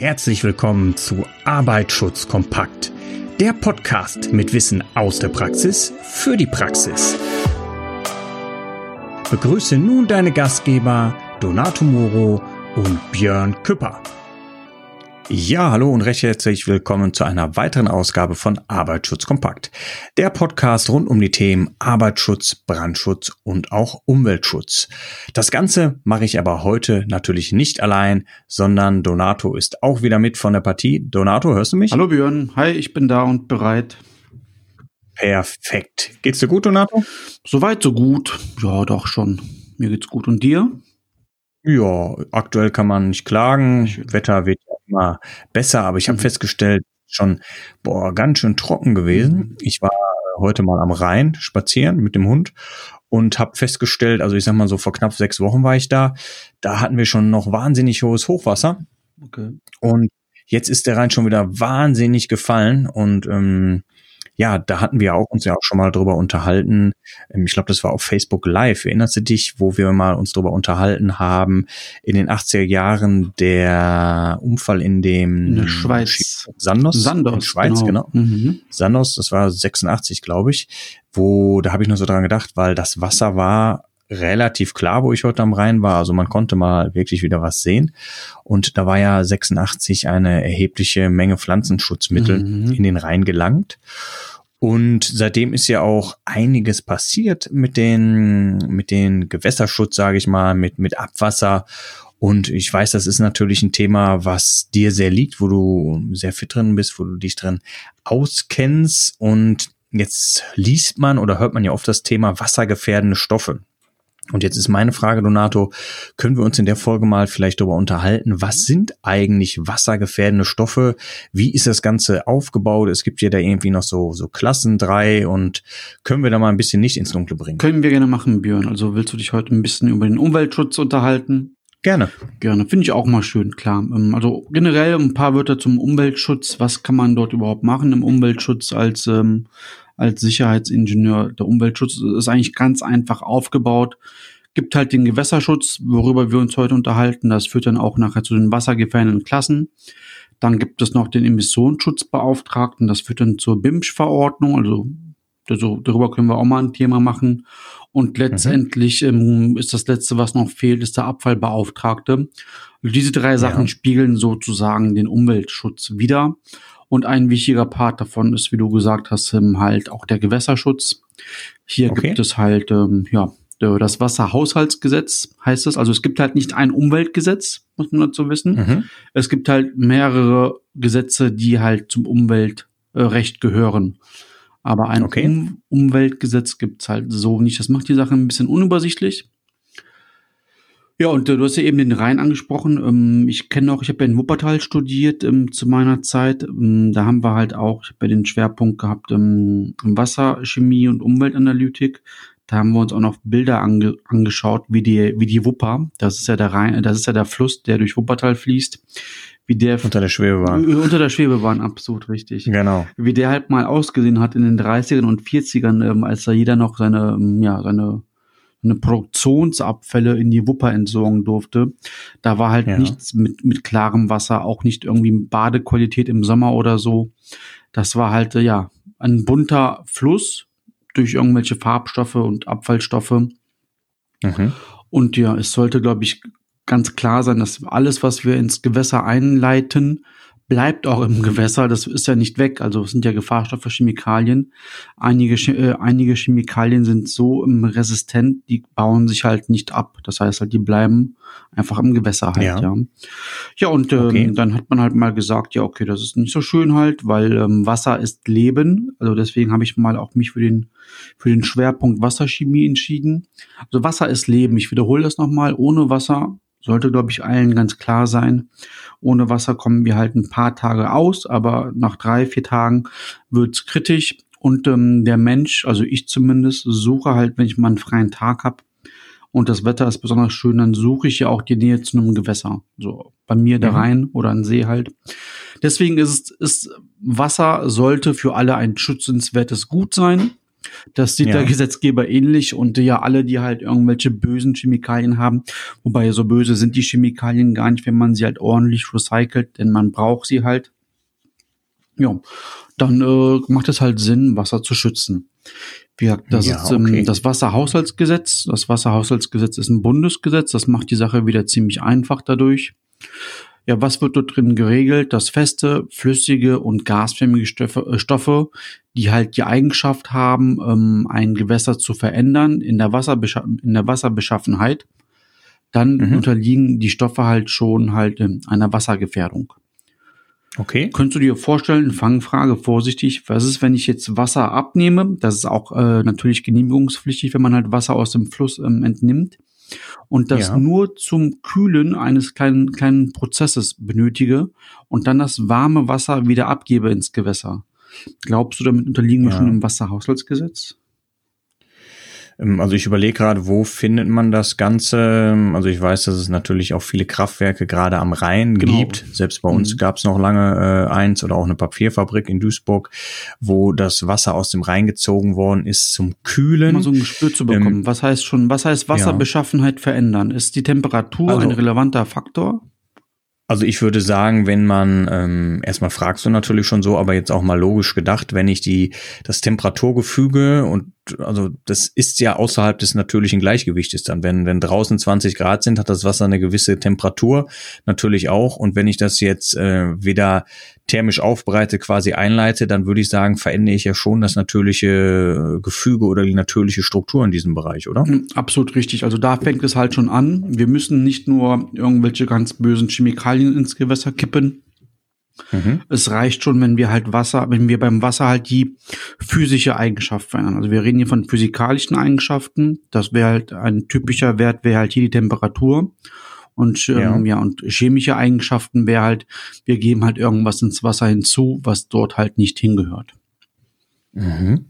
Herzlich willkommen zu Arbeitsschutz kompakt, der Podcast mit Wissen aus der Praxis für die Praxis. Begrüße nun deine Gastgeber Donato Moro und Björn Küpper. Ja, hallo und recht herzlich willkommen zu einer weiteren Ausgabe von Arbeitsschutz kompakt. Der Podcast rund um die Themen Arbeitsschutz, Brandschutz und auch Umweltschutz. Das Ganze mache ich aber heute natürlich nicht allein, sondern Donato ist auch wieder mit von der Partie. Donato, hörst du mich? Hallo Björn, hi, ich bin da und bereit. Perfekt. Geht's dir gut, Donato? Soweit so gut. Ja, doch schon. Mir geht's gut. Und dir? Ja, aktuell kann man nicht klagen. Wetter wird immer besser, aber ich habe mhm. festgestellt, schon boah, ganz schön trocken gewesen. Mhm. Ich war heute mal am Rhein spazieren mit dem Hund und habe festgestellt, also ich sag mal so vor knapp sechs Wochen war ich da, da hatten wir schon noch wahnsinnig hohes Hochwasser. Okay. Und jetzt ist der Rhein schon wieder wahnsinnig gefallen und ähm, ja, da hatten wir auch uns ja auch schon mal drüber unterhalten. Ähm, ich glaube, das war auf Facebook Live. Erinnerst du dich, wo wir mal uns drüber unterhalten haben? In den 80er Jahren der Unfall in dem in der Schweiz. Sandos. Sandos. In Schweiz, genau. genau. Mhm. Sandos, das war 86, glaube ich. Wo, da habe ich nur so dran gedacht, weil das Wasser war relativ klar, wo ich heute am Rhein war. Also man konnte mal wirklich wieder was sehen. Und da war ja 86 eine erhebliche Menge Pflanzenschutzmittel mhm. in den Rhein gelangt. Und seitdem ist ja auch einiges passiert mit den, mit den Gewässerschutz, sage ich mal, mit, mit Abwasser. Und ich weiß, das ist natürlich ein Thema, was dir sehr liegt, wo du sehr fit drin bist, wo du dich drin auskennst. Und jetzt liest man oder hört man ja oft das Thema wassergefährdende Stoffe. Und jetzt ist meine Frage, Donato, können wir uns in der Folge mal vielleicht darüber unterhalten, was sind eigentlich wassergefährdende Stoffe? Wie ist das Ganze aufgebaut? Es gibt ja da irgendwie noch so, so Klassen drei und können wir da mal ein bisschen Licht ins Dunkle bringen? Können wir gerne machen, Björn. Also willst du dich heute ein bisschen über den Umweltschutz unterhalten? Gerne. Gerne. Finde ich auch mal schön, klar. Ähm, also generell ein paar Wörter zum Umweltschutz. Was kann man dort überhaupt machen im Umweltschutz als, ähm, als Sicherheitsingenieur. Der Umweltschutz ist eigentlich ganz einfach aufgebaut. Gibt halt den Gewässerschutz, worüber wir uns heute unterhalten. Das führt dann auch nachher zu den wassergefährdenden Klassen. Dann gibt es noch den Emissionsschutzbeauftragten. Das führt dann zur BIMSCH-Verordnung. Also, also darüber können wir auch mal ein Thema machen. Und letztendlich mhm. ähm, ist das letzte, was noch fehlt, ist der Abfallbeauftragte. Also diese drei Sachen ja. spiegeln sozusagen den Umweltschutz wieder. Und ein wichtiger Part davon ist, wie du gesagt hast, ähm, halt auch der Gewässerschutz. Hier okay. gibt es halt, ähm, ja, das Wasserhaushaltsgesetz heißt es. Also es gibt halt nicht ein Umweltgesetz, muss man dazu wissen. Mhm. Es gibt halt mehrere Gesetze, die halt zum Umweltrecht gehören. Aber ein okay. um Umweltgesetz gibt's halt so nicht. Das macht die Sache ein bisschen unübersichtlich. Ja, und äh, du hast ja eben den Rhein angesprochen. Ähm, ich kenne auch, ich habe ja in Wuppertal studiert ähm, zu meiner Zeit. Ähm, da haben wir halt auch, ich habe ja den Schwerpunkt gehabt ähm, Wasserchemie und Umweltanalytik. Da haben wir uns auch noch Bilder ange angeschaut, wie die, wie die Wupper, das ist ja der Rhein, das ist ja der Fluss, der durch Wuppertal fließt, wie der unter der Schwebebahn. Äh, unter der Schwebebahn, absolut richtig. Genau. Wie der halt mal ausgesehen hat in den 30ern und 40ern, ähm, als da jeder noch seine, ähm, ja, seine eine Produktionsabfälle in die Wupper entsorgen durfte. Da war halt ja. nichts mit, mit klarem Wasser, auch nicht irgendwie Badequalität im Sommer oder so. Das war halt, äh, ja, ein bunter Fluss durch irgendwelche Farbstoffe und Abfallstoffe. Mhm. Und ja, es sollte, glaube ich, ganz klar sein, dass alles, was wir ins Gewässer einleiten, bleibt auch im Gewässer. Das ist ja nicht weg. Also es sind ja Gefahrstoffe, Chemikalien. Einige, äh, einige Chemikalien sind so resistent, die bauen sich halt nicht ab. Das heißt halt, die bleiben einfach im Gewässer halt. Ja, ja. ja und ähm, okay. dann hat man halt mal gesagt, ja, okay, das ist nicht so schön halt, weil ähm, Wasser ist Leben. Also deswegen habe ich mal auch mich für den für den Schwerpunkt Wasserchemie entschieden. Also Wasser ist Leben. Ich wiederhole das nochmal. Ohne Wasser sollte, glaube ich, allen ganz klar sein. Ohne Wasser kommen wir halt ein paar Tage aus, aber nach drei, vier Tagen wird's kritisch. Und ähm, der Mensch, also ich zumindest, suche halt, wenn ich mal einen freien Tag habe und das Wetter ist besonders schön, dann suche ich ja auch die Nähe zu einem Gewässer. So bei mir mhm. da rein oder ein See halt. Deswegen ist, ist Wasser sollte für alle ein schützenswertes Gut sein. Das sieht ja. der Gesetzgeber ähnlich und ja alle, die halt irgendwelche bösen Chemikalien haben, wobei so böse sind die Chemikalien gar nicht, wenn man sie halt ordentlich recycelt, denn man braucht sie halt. Ja, dann äh, macht es halt Sinn, Wasser zu schützen. Wie gesagt, das ja, ist ähm, okay. das Wasserhaushaltsgesetz. Das Wasserhaushaltsgesetz ist ein Bundesgesetz. Das macht die Sache wieder ziemlich einfach dadurch. Ja, was wird dort drin geregelt? Dass feste, flüssige und gasförmige Stoffe, äh, Stoffe die halt die Eigenschaft haben, ähm, ein Gewässer zu verändern in der, Wasserbescha in der Wasserbeschaffenheit, dann mhm. unterliegen die Stoffe halt schon halt einer Wassergefährdung. Okay. Könntest du dir vorstellen, Fangfrage, vorsichtig, was ist, wenn ich jetzt Wasser abnehme? Das ist auch äh, natürlich genehmigungspflichtig, wenn man halt Wasser aus dem Fluss ähm, entnimmt. Und das ja. nur zum Kühlen eines kleinen, kleinen Prozesses benötige und dann das warme Wasser wieder abgebe ins Gewässer. Glaubst du, damit unterliegen wir ja. schon im Wasserhaushaltsgesetz? Ähm, also ich überlege gerade, wo findet man das Ganze? Also ich weiß, dass es natürlich auch viele Kraftwerke gerade am Rhein genau. gibt. Selbst bei uns mhm. gab es noch lange äh, eins oder auch eine Papierfabrik in Duisburg, wo das Wasser aus dem Rhein gezogen worden ist zum Kühlen. Mal so ein Gespür zu bekommen. Ähm, was heißt schon, was heißt Wasserbeschaffenheit ja. verändern? Ist die Temperatur also, ein relevanter Faktor? Also ich würde sagen, wenn man ähm, erstmal fragst du natürlich schon so, aber jetzt auch mal logisch gedacht, wenn ich die das Temperaturgefüge und also das ist ja außerhalb des natürlichen Gleichgewichtes dann. Wenn, wenn draußen 20 Grad sind, hat das Wasser eine gewisse Temperatur natürlich auch. Und wenn ich das jetzt äh, wieder thermisch aufbereite, quasi einleite, dann würde ich sagen, verändere ich ja schon das natürliche Gefüge oder die natürliche Struktur in diesem Bereich, oder? Hm, absolut richtig. Also da fängt es halt schon an. Wir müssen nicht nur irgendwelche ganz bösen Chemikalien ins Gewässer kippen, Mhm. Es reicht schon, wenn wir halt Wasser, wenn wir beim Wasser halt die physische Eigenschaft verändern. Also wir reden hier von physikalischen Eigenschaften. Das wäre halt ein typischer Wert, wäre halt hier die Temperatur. Und ähm, ja. ja, und chemische Eigenschaften wäre halt, wir geben halt irgendwas ins Wasser hinzu, was dort halt nicht hingehört. Mhm.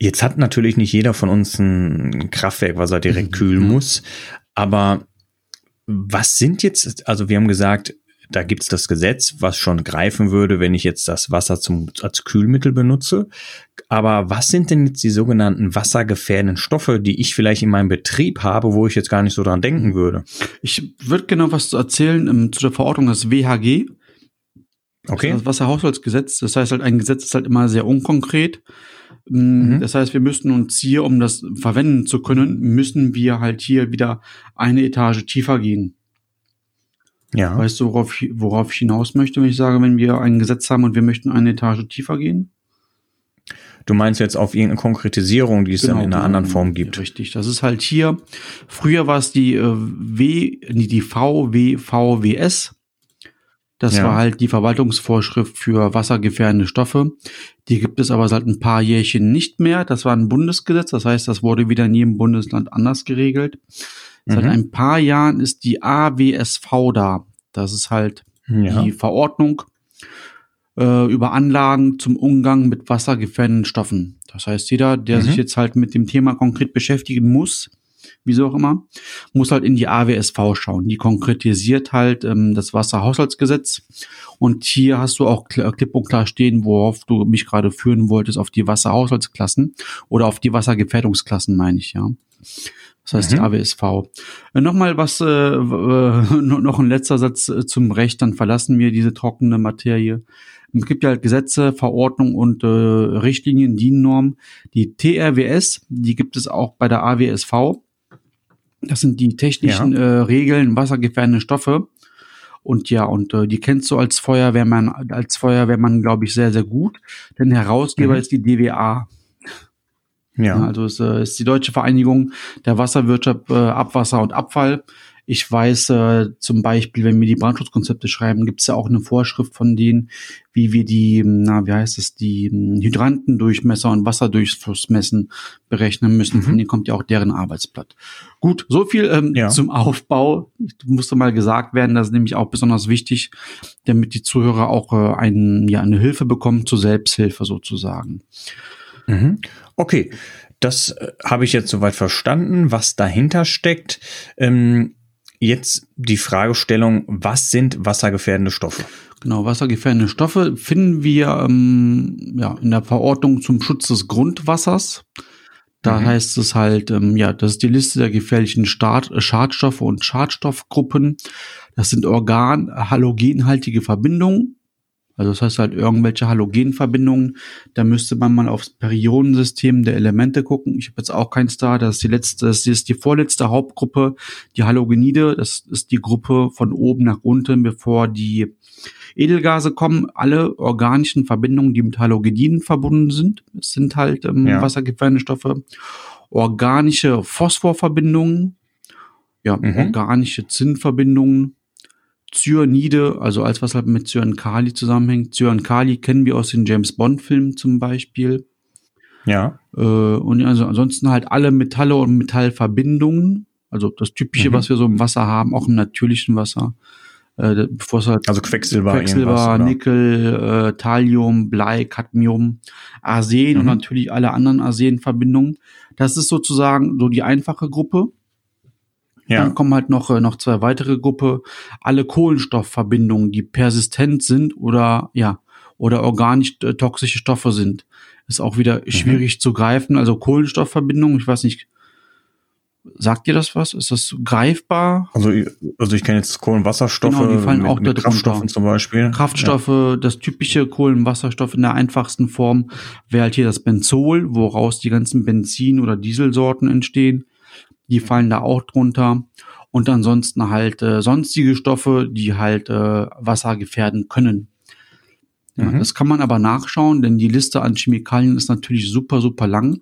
Jetzt hat natürlich nicht jeder von uns ein Kraftwerk, was er direkt mhm. kühlen muss. Aber was sind jetzt, also wir haben gesagt, da gibt's das Gesetz, was schon greifen würde, wenn ich jetzt das Wasser zum, als Kühlmittel benutze. Aber was sind denn jetzt die sogenannten wassergefährdenden Stoffe, die ich vielleicht in meinem Betrieb habe, wo ich jetzt gar nicht so dran denken würde? Ich würde genau was erzählen um, zu der Verordnung des WHG. Okay. Das Wasserhaushaltsgesetz. Das heißt halt, ein Gesetz ist halt immer sehr unkonkret. Mm, mhm. Das heißt, wir müssten uns hier, um das verwenden zu können, müssen wir halt hier wieder eine Etage tiefer gehen. Ja. Weißt du, worauf, worauf ich hinaus möchte, wenn ich sage, wenn wir ein Gesetz haben und wir möchten eine Etage tiefer gehen? Du meinst jetzt auf irgendeine Konkretisierung, die es genau, dann in einer anderen Form gibt. Richtig, das ist halt hier. Früher war es die äh, W, die VWVWS. Das ja. war halt die Verwaltungsvorschrift für wassergefährdende Stoffe. Die gibt es aber seit ein paar Jährchen nicht mehr. Das war ein Bundesgesetz, das heißt, das wurde wieder in jedem Bundesland anders geregelt. Seit mhm. ein paar Jahren ist die AWSV da. Das ist halt ja. die Verordnung äh, über Anlagen zum Umgang mit wassergefährdenden Stoffen. Das heißt, jeder, der mhm. sich jetzt halt mit dem Thema konkret beschäftigen muss, wieso auch immer, muss halt in die AWSV schauen. Die konkretisiert halt ähm, das Wasserhaushaltsgesetz. Und hier hast du auch klipp und klar stehen, worauf du mich gerade führen wolltest, auf die Wasserhaushaltsklassen oder auf die Wassergefährdungsklassen, meine ich, ja. Das heißt mhm. die AWSV. Äh, Nochmal was, äh, äh, noch ein letzter Satz äh, zum Recht, dann verlassen wir diese trockene Materie. Es gibt ja Gesetze, Verordnungen und äh, Richtlinien, DIN-Normen. Die TRWS, die gibt es auch bei der AWSV. Das sind die technischen ja. äh, Regeln, wassergefährdende Stoffe. Und ja, und äh, die kennst du als Feuerwehrmann, als Feuerwehrmann, glaube ich, sehr, sehr gut. Denn Herausgeber mhm. ist die DWA. Ja. Also es äh, ist die Deutsche Vereinigung der Wasserwirtschaft, äh, Abwasser und Abfall. Ich weiß äh, zum Beispiel, wenn wir die Brandschutzkonzepte schreiben, gibt es ja auch eine Vorschrift von denen, wie wir die, na, wie heißt es, die hm, Hydrantendurchmesser und Wasserdurchfluss messen berechnen müssen. Mhm. Von denen kommt ja auch deren Arbeitsblatt. Gut, so viel ähm, ja. zum Aufbau. Ich musste mal gesagt werden, das ist nämlich auch besonders wichtig, damit die Zuhörer auch äh, ein, ja, eine Hilfe bekommen zur Selbsthilfe sozusagen. Mhm. Okay, das äh, habe ich jetzt soweit verstanden, was dahinter steckt. Ähm, jetzt die Fragestellung, was sind wassergefährdende Stoffe? Genau, wassergefährdende Stoffe finden wir ähm, ja, in der Verordnung zum Schutz des Grundwassers. Da mhm. heißt es halt, ähm, ja, das ist die Liste der gefährlichen Start Schadstoffe und Schadstoffgruppen. Das sind organ halogenhaltige Verbindungen. Also das heißt halt irgendwelche Halogenverbindungen. Da müsste man mal aufs Periodensystem der Elemente gucken. Ich habe jetzt auch keins da. Das ist die letzte, das ist die vorletzte Hauptgruppe, die Halogenide. Das ist die Gruppe von oben nach unten, bevor die Edelgase kommen. Alle organischen Verbindungen, die mit Halogeniden verbunden sind, sind halt ähm, ja. wassergefährdende Stoffe. Organische Phosphorverbindungen, ja, mhm. organische Zinnverbindungen, Cyanide, also alles, was halt mit Cyankali zusammenhängt. Cyankali kennen wir aus den James Bond-Filmen zum Beispiel. Ja. Äh, und also ansonsten halt alle Metalle und Metallverbindungen. Also das Typische, mhm. was wir so im Wasser haben, auch im natürlichen Wasser. Äh, bevor es halt also Quecksilber, Quecksilber Nickel, äh, Thallium, Blei, Cadmium, Arsen mhm. und natürlich alle anderen Arsenverbindungen. Das ist sozusagen so die einfache Gruppe. Ja. Dann kommen halt noch, äh, noch zwei weitere Gruppe, alle Kohlenstoffverbindungen, die persistent sind oder, ja, oder organisch äh, toxische Stoffe sind. Ist auch wieder mhm. schwierig zu greifen. Also Kohlenstoffverbindungen, ich weiß nicht, sagt dir das was? Ist das greifbar? Also, also ich kenne jetzt Kohlenwasserstoffe. Genau, die fallen mit, auch mit Kraftstoffen zum Beispiel. Kraftstoffe, ja. das typische Kohlenwasserstoff in der einfachsten Form wäre halt hier das Benzol, woraus die ganzen Benzin- oder Dieselsorten entstehen die fallen da auch drunter. Und ansonsten halt äh, sonstige Stoffe, die halt äh, Wasser gefährden können. Ja, mhm. Das kann man aber nachschauen, denn die Liste an Chemikalien ist natürlich super, super lang.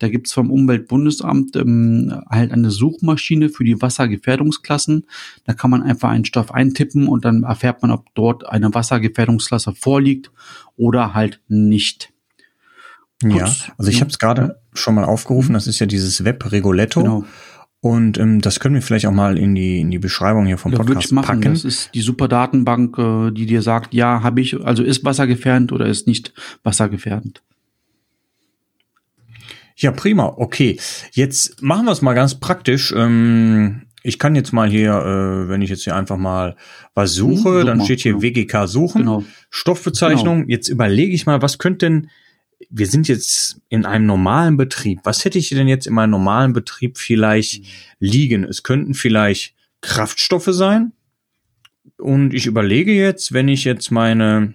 Da gibt's vom Umweltbundesamt ähm, halt eine Suchmaschine für die Wassergefährdungsklassen. Da kann man einfach einen Stoff eintippen und dann erfährt man, ob dort eine Wassergefährdungsklasse vorliegt oder halt nicht. Gut. Ja, also ich habe es gerade schon mal aufgerufen. Das ist ja dieses Web Regoletto. Genau. Und ähm, das können wir vielleicht auch mal in die in die Beschreibung hier vom Podcast ja, machen. packen. Das ist die super Datenbank, äh, die dir sagt, ja, habe ich, also ist wassergefährdend oder ist nicht wassergefährdend. Ja, prima. Okay, jetzt machen wir es mal ganz praktisch. Ähm, ich kann jetzt mal hier, äh, wenn ich jetzt hier einfach mal was suche, hm, dann mal, steht hier genau. WGK suchen, genau. Stoffbezeichnung. Genau. Jetzt überlege ich mal, was könnte denn wir sind jetzt in einem normalen Betrieb. Was hätte ich denn jetzt in meinem normalen Betrieb vielleicht liegen? Es könnten vielleicht Kraftstoffe sein. Und ich überlege jetzt, wenn ich jetzt meine,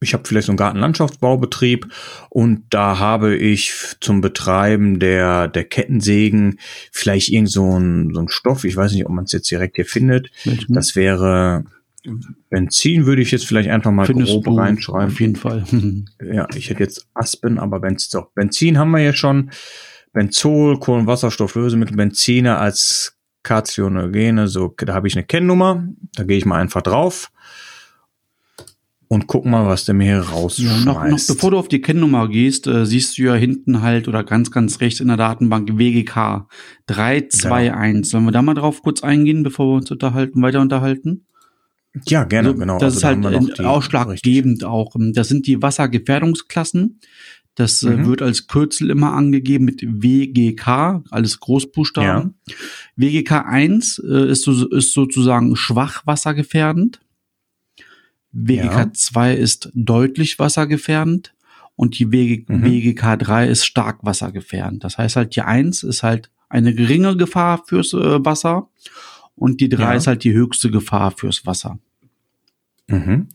ich habe vielleicht so einen Gartenlandschaftsbaubetrieb und da habe ich zum Betreiben der, der Kettensägen vielleicht irgend so ein, so ein Stoff, ich weiß nicht, ob man es jetzt direkt hier findet. Mhm. Das wäre Benzin würde ich jetzt vielleicht einfach mal Findest grob du, reinschreiben. Auf jeden Fall. ja, ich hätte jetzt Aspen, aber Benzin, doch, Benzin haben wir jetzt schon. Benzol, Kohlenwasserstofflösemittel, Benziner als Karzinogene, so, da habe ich eine Kennnummer, da gehe ich mal einfach drauf und guck mal, was der mir hier rausschmeißt. Ja, noch, noch bevor du auf die Kennnummer gehst, äh, siehst du ja hinten halt oder ganz, ganz rechts in der Datenbank WGK 321. Ja. Sollen wir da mal drauf kurz eingehen, bevor wir uns unterhalten, weiter unterhalten? Ja, gerne, also, genau. Das also, ist halt ausschlaggebend richtig. auch. Das sind die Wassergefährdungsklassen. Das äh, mhm. wird als Kürzel immer angegeben mit WGK, alles Großbuchstaben. Ja. WGK 1 äh, ist, so, ist sozusagen schwach wassergefährdend. WGK ja. 2 ist deutlich wassergefährdend und die WG, mhm. WGK 3 ist stark wassergefährdend. Das heißt halt, die 1 ist halt eine geringe Gefahr fürs äh, Wasser und die 3 ja. ist halt die höchste Gefahr fürs Wasser. Mhm.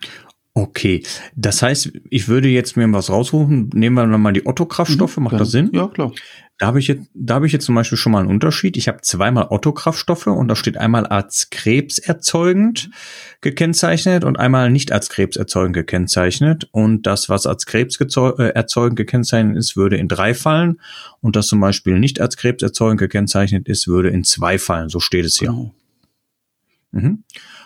Okay, das heißt, ich würde jetzt mir was rausrufen. Nehmen wir mal die Otto-Kraftstoffe, mhm, macht das Sinn? Ja, klar. Da habe ich jetzt, da habe ich jetzt zum Beispiel schon mal einen Unterschied. Ich habe zweimal Otto-Kraftstoffe und da steht einmal als krebserzeugend gekennzeichnet und einmal nicht als krebserzeugend gekennzeichnet. Und das, was als krebserzeugend gekennzeichnet ist, würde in drei fallen. Und das zum Beispiel nicht als krebserzeugend gekennzeichnet ist, würde in zwei fallen. So steht es hier. Genau. Mhm.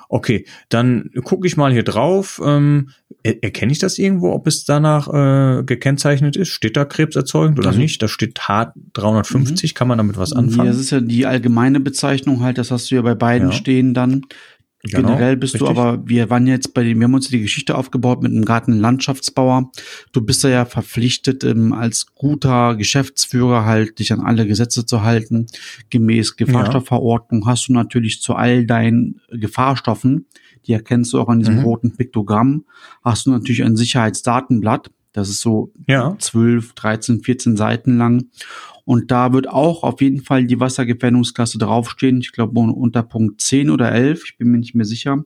Okay, dann gucke ich mal hier drauf. Ähm, er, erkenne ich das irgendwo, ob es danach äh, gekennzeichnet ist? Steht da krebserzeugend oder also, nicht? Da steht H 350. Mhm. Kann man damit was anfangen? Ja, das ist ja die allgemeine Bezeichnung halt. Das hast du ja bei beiden ja. stehen dann. Genau, Generell bist richtig. du aber, wir waren jetzt bei dem, wir haben uns die Geschichte aufgebaut mit einem Gartenlandschaftsbauer. Du bist da ja verpflichtet, ähm, als guter Geschäftsführer halt dich an alle Gesetze zu halten. Gemäß Gefahrstoffverordnung ja. hast du natürlich zu all deinen Gefahrstoffen, die erkennst du auch an diesem mhm. roten Piktogramm, hast du natürlich ein Sicherheitsdatenblatt. Das ist so ja. 12, 13, 14 Seiten lang. Und da wird auch auf jeden Fall die Wassergefährdungsklasse draufstehen. Ich glaube unter Punkt 10 oder 11, ich bin mir nicht mehr sicher.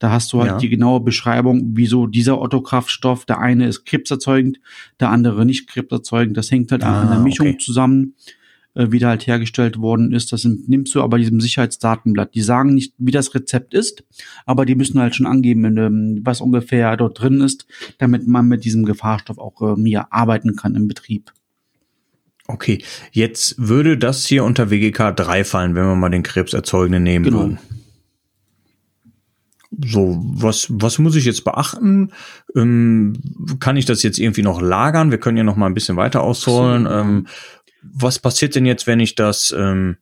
Da hast du halt ja. die genaue Beschreibung, wieso dieser Otto-Kraftstoff, der eine ist krebserzeugend, der andere nicht krebserzeugend. Das hängt halt ah, an der Mischung okay. zusammen, äh, wie der halt hergestellt worden ist. Das nimmst du aber diesem Sicherheitsdatenblatt. Die sagen nicht, wie das Rezept ist, aber die müssen halt schon angeben, ähm, was ungefähr dort drin ist, damit man mit diesem Gefahrstoff auch äh, mehr arbeiten kann im Betrieb. Okay, jetzt würde das hier unter WGK 3 fallen, wenn wir mal den Krebserzeugenden nehmen genau. würden. So, was, was muss ich jetzt beachten? Ähm, kann ich das jetzt irgendwie noch lagern? Wir können ja noch mal ein bisschen weiter ausholen. Ähm, was passiert denn jetzt, wenn ich das, ähm,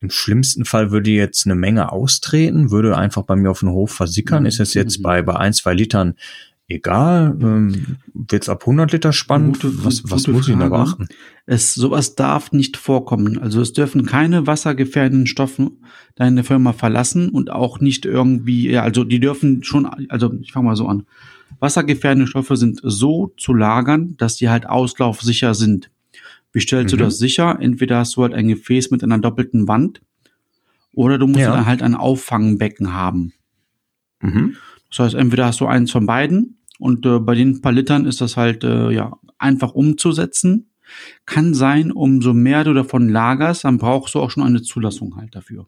im schlimmsten Fall würde jetzt eine Menge austreten, würde einfach bei mir auf den Hof versickern. Ist es jetzt bei, bei ein, zwei Litern egal? Ähm, Wird es ab 100 Liter spannend? Gute, was was muss Frage. ich da beachten? Es, sowas darf nicht vorkommen. Also es dürfen keine wassergefährdenden Stoffe deine Firma verlassen und auch nicht irgendwie, ja, also die dürfen schon, also ich fange mal so an. Wassergefährdende Stoffe sind so zu lagern, dass die halt auslaufsicher sind. Wie stellst mhm. du das sicher? Entweder hast du halt ein Gefäß mit einer doppelten Wand oder du musst ja. dann halt ein Auffangbecken haben. Mhm. Das heißt, entweder hast du eins von beiden und äh, bei den paar Litern ist das halt äh, ja einfach umzusetzen. Kann sein, umso mehr du davon lagerst, dann brauchst du auch schon eine Zulassung halt dafür.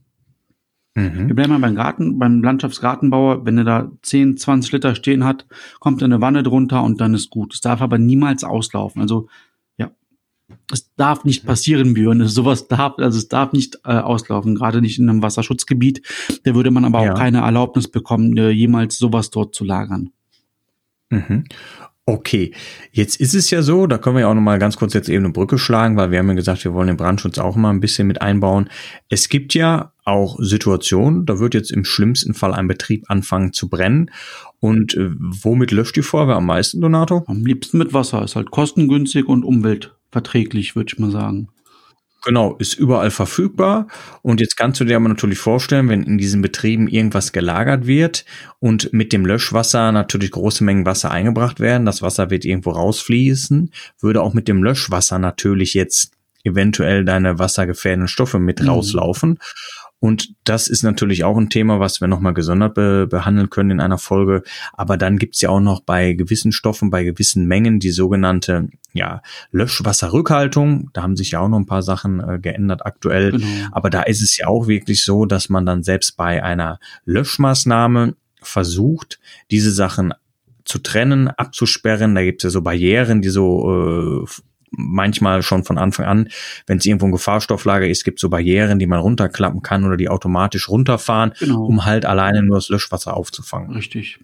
Mhm. Wir bleiben mal beim Garten, beim Landschaftsgartenbauer, wenn er da 10, 20 Liter stehen hat, kommt eine Wanne drunter und dann ist gut. Es darf aber niemals auslaufen. Also es darf nicht passieren, Björn. Sowas darf, also es darf nicht äh, auslaufen, gerade nicht in einem Wasserschutzgebiet. Da würde man aber ja. auch keine Erlaubnis bekommen, äh, jemals sowas dort zu lagern. Mhm. Okay, jetzt ist es ja so, da können wir ja auch noch mal ganz kurz jetzt eben eine Brücke schlagen, weil wir haben ja gesagt, wir wollen den Brandschutz auch mal ein bisschen mit einbauen. Es gibt ja auch Situationen, da wird jetzt im schlimmsten Fall ein Betrieb anfangen zu brennen. Und äh, womit löscht die Feuerwehr am meisten, Donato? Am liebsten mit Wasser, ist halt kostengünstig und umweltverträglich, würde ich mal sagen. Genau, ist überall verfügbar. Und jetzt kannst du dir aber natürlich vorstellen, wenn in diesen Betrieben irgendwas gelagert wird und mit dem Löschwasser natürlich große Mengen Wasser eingebracht werden, das Wasser wird irgendwo rausfließen, würde auch mit dem Löschwasser natürlich jetzt eventuell deine wassergefährdenden Stoffe mit mhm. rauslaufen. Und das ist natürlich auch ein Thema, was wir nochmal gesondert be behandeln können in einer Folge. Aber dann gibt's ja auch noch bei gewissen Stoffen, bei gewissen Mengen die sogenannte ja, Löschwasserrückhaltung. Da haben sich ja auch noch ein paar Sachen äh, geändert aktuell. Genau. Aber da ist es ja auch wirklich so, dass man dann selbst bei einer Löschmaßnahme versucht, diese Sachen zu trennen, abzusperren. Da gibt es ja so Barrieren, die so äh, manchmal schon von Anfang an, wenn es irgendwo ein Gefahrstofflager ist, gibt so Barrieren, die man runterklappen kann oder die automatisch runterfahren, genau. um halt alleine nur das Löschwasser aufzufangen. Richtig.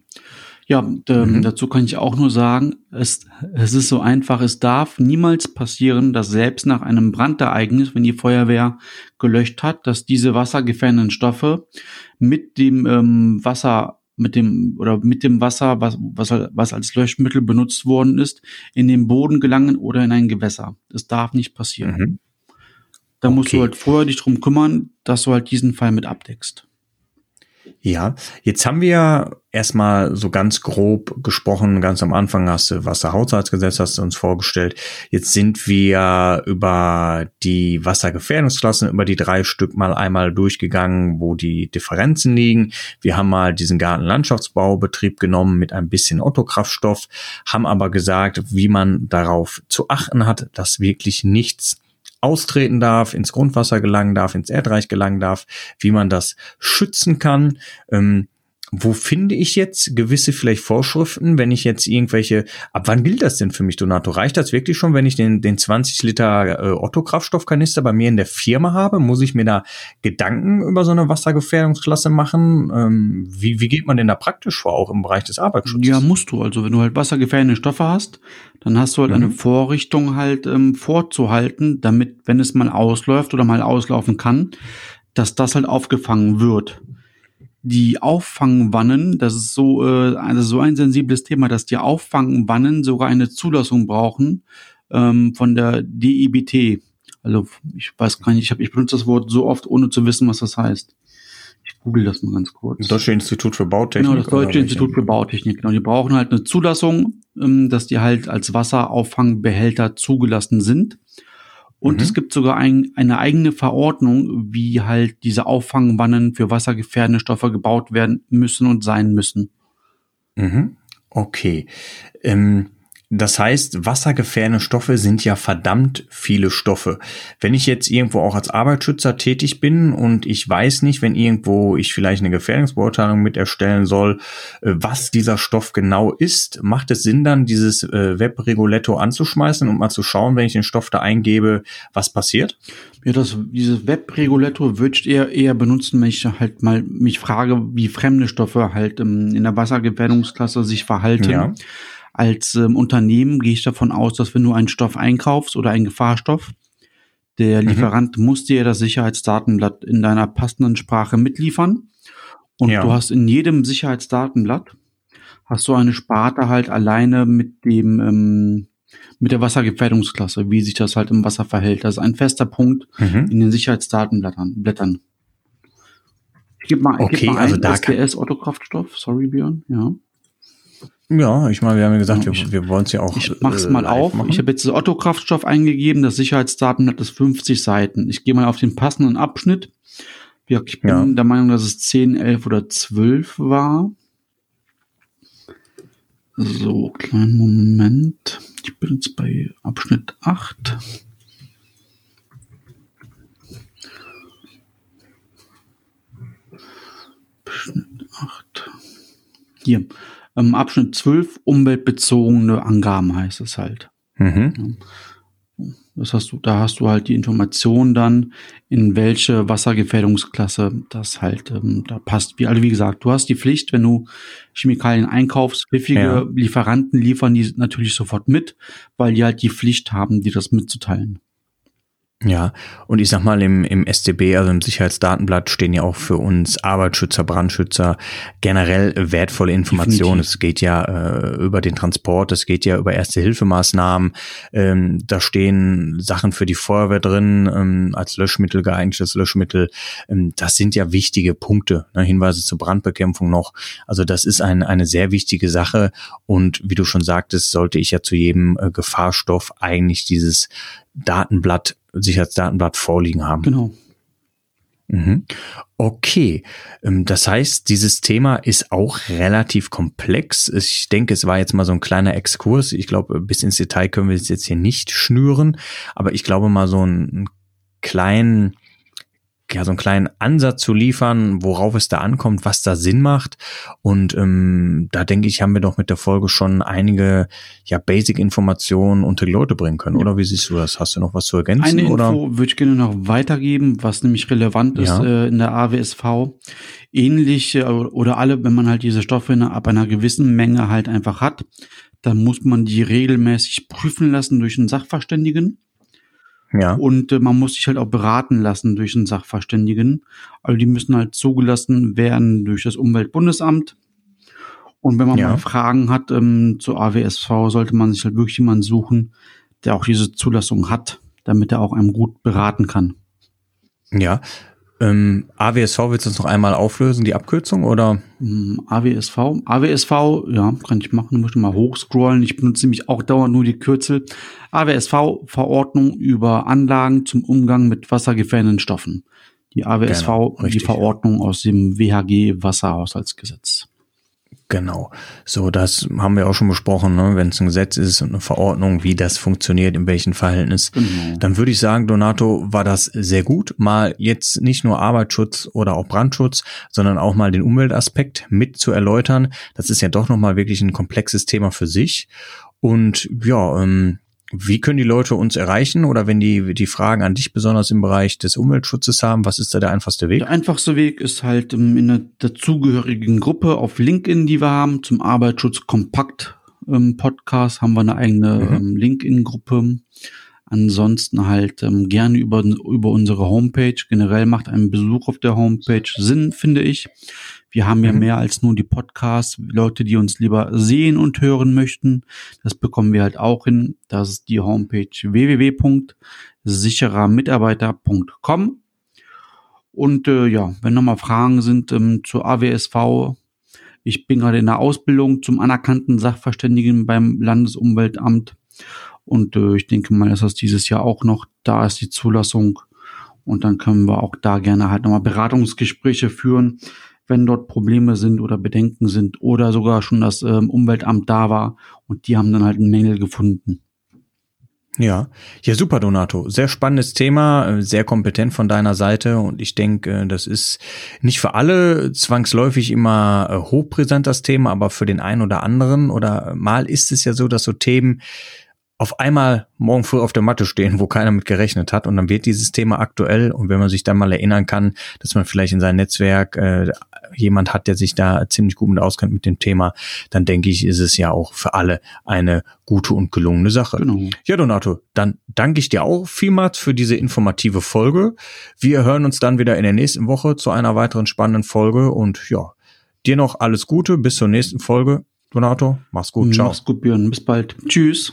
Ja, mhm. dazu kann ich auch nur sagen, es, es ist so einfach, es darf niemals passieren, dass selbst nach einem Brandereignis, wenn die Feuerwehr gelöscht hat, dass diese wassergefährdenden Stoffe mit dem ähm, Wasser mit dem oder mit dem Wasser, was, was, was als Löschmittel benutzt worden ist, in den Boden gelangen oder in ein Gewässer. Das darf nicht passieren. Mhm. Da okay. musst du halt vorher dich drum kümmern, dass du halt diesen Fall mit abdeckst. Ja, jetzt haben wir erstmal so ganz grob gesprochen, ganz am Anfang hast du Wasserhaushaltsgesetz hast du uns vorgestellt. Jetzt sind wir über die Wassergefährdungsklassen, über die drei Stück mal einmal durchgegangen, wo die Differenzen liegen. Wir haben mal diesen Gartenlandschaftsbaubetrieb genommen mit ein bisschen Ottokraftstoff, haben aber gesagt, wie man darauf zu achten hat, dass wirklich nichts austreten darf, ins Grundwasser gelangen darf, ins Erdreich gelangen darf, wie man das schützen kann. Ähm, wo finde ich jetzt gewisse vielleicht Vorschriften, wenn ich jetzt irgendwelche, ab wann gilt das denn für mich, Donato? Reicht das wirklich schon, wenn ich den, den 20 Liter äh, Otto-Kraftstoffkanister bei mir in der Firma habe? Muss ich mir da Gedanken über so eine Wassergefährdungsklasse machen? Ähm, wie, wie geht man denn da praktisch vor, auch im Bereich des Arbeitsschutzes? Ja, musst du. Also wenn du halt wassergefährdende Stoffe hast, dann hast du halt mhm. eine Vorrichtung halt ähm, vorzuhalten, damit, wenn es mal ausläuft oder mal auslaufen kann, dass das halt aufgefangen wird. Die Auffangwannen, das ist so, äh, also so ein sensibles Thema, dass die Auffangwannen sogar eine Zulassung brauchen ähm, von der DIBT. Also ich weiß gar nicht, ich, hab, ich benutze das Wort so oft, ohne zu wissen, was das heißt. Ich google das mal ganz kurz. Das Deutsche Institut für Bautechnik. Genau, das Deutsche Institut für Bautechnik. Genau, die brauchen halt eine Zulassung, ähm, dass die halt als Wasserauffangbehälter zugelassen sind. Und mhm. es gibt sogar ein, eine eigene Verordnung, wie halt diese Auffangwannen für wassergefährdende Stoffe gebaut werden müssen und sein müssen. Mhm. Okay. Ähm, das heißt, wassergefährdende Stoffe sind ja verdammt viele Stoffe. Wenn ich jetzt irgendwo auch als Arbeitsschützer tätig bin und ich weiß nicht, wenn irgendwo ich vielleicht eine Gefährdungsbeurteilung mit erstellen soll, äh, was dieser Stoff genau ist, macht es Sinn dann, dieses äh, Webregulator anzuschmeißen und mal zu schauen, wenn ich den Stoff da eingebe, was passiert? Ja, das, dieses Webregulator würde ich eher, eher benutzen, wenn ich halt mal mich frage, wie fremde Stoffe halt ähm, in der Wassergefährdungsklasse sich verhalten. Ja als ähm, Unternehmen gehe ich davon aus, dass wenn du einen Stoff einkaufst oder einen Gefahrstoff, der mhm. Lieferant mhm. muss dir das Sicherheitsdatenblatt in deiner passenden Sprache mitliefern. Und ja. du hast in jedem Sicherheitsdatenblatt hast du eine Sparte halt alleine mit dem ähm, mit der Wassergefährdungsklasse, wie sich das halt im Wasser verhält. Das ist ein fester Punkt mhm. in den Sicherheitsdatenblättern. Blättern. Ich gebe mal, ich okay, geb mal also ein SDS Autokraftstoff. Sorry Björn. Ja. Ja, ich meine, wir haben ja gesagt, wir, wir wollen es ja auch. Ich mach's äh, mal auf. Machen. Ich habe jetzt das Otto-Kraftstoff eingegeben, das Sicherheitsdatenblatt ist 50 Seiten. Ich gehe mal auf den passenden Abschnitt. Ja, ich bin ja. der Meinung, dass es 10, 11 oder 12 war. So, kleinen Moment. Ich bin jetzt bei Abschnitt 8. Abschnitt 8. Hier. Ähm, Abschnitt 12, umweltbezogene Angaben heißt es halt. Mhm. Das hast du, da hast du halt die Information dann, in welche Wassergefährdungsklasse das halt ähm, da passt. Wie, also wie gesagt, du hast die Pflicht, wenn du Chemikalien einkaufst, pfiffige ja. Lieferanten liefern die natürlich sofort mit, weil die halt die Pflicht haben, dir das mitzuteilen. Ja, und ich sag mal, im, im SDB, also im Sicherheitsdatenblatt, stehen ja auch für uns Arbeitsschützer, Brandschützer generell wertvolle Informationen. Definitiv. Es geht ja äh, über den Transport, es geht ja über Erste-Hilfemaßnahmen. Ähm, da stehen Sachen für die Feuerwehr drin, ähm, als Löschmittel, geeignetes Löschmittel. Ähm, das sind ja wichtige Punkte, ne? Hinweise zur Brandbekämpfung noch. Also das ist ein, eine sehr wichtige Sache. Und wie du schon sagtest, sollte ich ja zu jedem äh, Gefahrstoff eigentlich dieses Datenblatt, Sicherheitsdatenblatt vorliegen haben. Genau. Mhm. Okay, ähm, das heißt, dieses Thema ist auch relativ komplex. Ich denke, es war jetzt mal so ein kleiner Exkurs. Ich glaube, bis ins Detail können wir es jetzt hier nicht schnüren, aber ich glaube mal so einen kleinen ja, so einen kleinen Ansatz zu liefern, worauf es da ankommt, was da Sinn macht. Und ähm, da denke ich, haben wir doch mit der Folge schon einige ja, Basic-Informationen unter die Leute bringen können. Ja. Oder wie siehst du das? Hast du noch was zu ergänzen? Eine oder? Info würde ich gerne noch weitergeben, was nämlich relevant ist ja. äh, in der AWSV. Ähnlich äh, oder alle, wenn man halt diese Stoffe ab einer gewissen Menge halt einfach hat, dann muss man die regelmäßig prüfen lassen durch einen Sachverständigen. Ja. Und äh, man muss sich halt auch beraten lassen durch einen Sachverständigen. Also die müssen halt zugelassen werden durch das Umweltbundesamt. Und wenn man ja. mal Fragen hat ähm, zur AWSV, sollte man sich halt wirklich jemanden suchen, der auch diese Zulassung hat, damit er auch einem gut beraten kann. Ja, ähm, AWSV willst du uns noch einmal auflösen, die Abkürzung oder? Mm, AWSV, AWSV, ja, kann ich machen, muss ich mal hochscrollen. Ich benutze nämlich auch dauernd nur die Kürzel. AWSV, Verordnung über Anlagen zum Umgang mit wassergefährdenden Stoffen. Die AWSV, genau, die Verordnung aus dem WHG Wasserhaushaltsgesetz. Genau. So, das haben wir auch schon besprochen, ne? wenn es ein Gesetz ist und eine Verordnung, wie das funktioniert, in welchem Verhältnis. Genau. Dann würde ich sagen, Donato, war das sehr gut, mal jetzt nicht nur Arbeitsschutz oder auch Brandschutz, sondern auch mal den Umweltaspekt mit zu erläutern. Das ist ja doch nochmal wirklich ein komplexes Thema für sich. Und ja, ähm, wie können die Leute uns erreichen oder wenn die die Fragen an dich besonders im Bereich des Umweltschutzes haben, was ist da der einfachste Weg? Der einfachste Weg ist halt ähm, in der dazugehörigen Gruppe auf LinkedIn, die wir haben, zum Arbeitsschutz Kompakt ähm, Podcast haben wir eine eigene mhm. ähm, LinkedIn-Gruppe. Ansonsten halt ähm, gerne über, über unsere Homepage. Generell macht ein Besuch auf der Homepage Sinn, finde ich. Wir haben ja mhm. mehr als nur die Podcasts. Leute, die uns lieber sehen und hören möchten, das bekommen wir halt auch hin. Das ist die Homepage www.sicherermitarbeiter.com. Und äh, ja, wenn nochmal Fragen sind ähm, zur AWSV, ich bin gerade in der Ausbildung zum anerkannten Sachverständigen beim Landesumweltamt und äh, ich denke mal, dass das dieses Jahr auch noch da ist, die Zulassung. Und dann können wir auch da gerne halt nochmal Beratungsgespräche führen, wenn dort Probleme sind oder Bedenken sind oder sogar schon das ähm, Umweltamt da war und die haben dann halt einen Mängel gefunden. Ja, ja, super, Donato. Sehr spannendes Thema, äh, sehr kompetent von deiner Seite und ich denke, äh, das ist nicht für alle zwangsläufig immer äh, hochpräsent das Thema, aber für den einen oder anderen oder mal ist es ja so, dass so Themen auf einmal morgen früh auf der Matte stehen, wo keiner mit gerechnet hat. Und dann wird dieses Thema aktuell. Und wenn man sich dann mal erinnern kann, dass man vielleicht in seinem Netzwerk äh, jemand hat, der sich da ziemlich gut mit auskennt mit dem Thema, dann denke ich, ist es ja auch für alle eine gute und gelungene Sache. Genau. Ja, Donato, dann danke ich dir auch vielmals für diese informative Folge. Wir hören uns dann wieder in der nächsten Woche zu einer weiteren spannenden Folge. Und ja, dir noch alles Gute. Bis zur nächsten Folge. Donato, mach's gut. Ciao. Mach's gut, Björn. Bis bald. Tschüss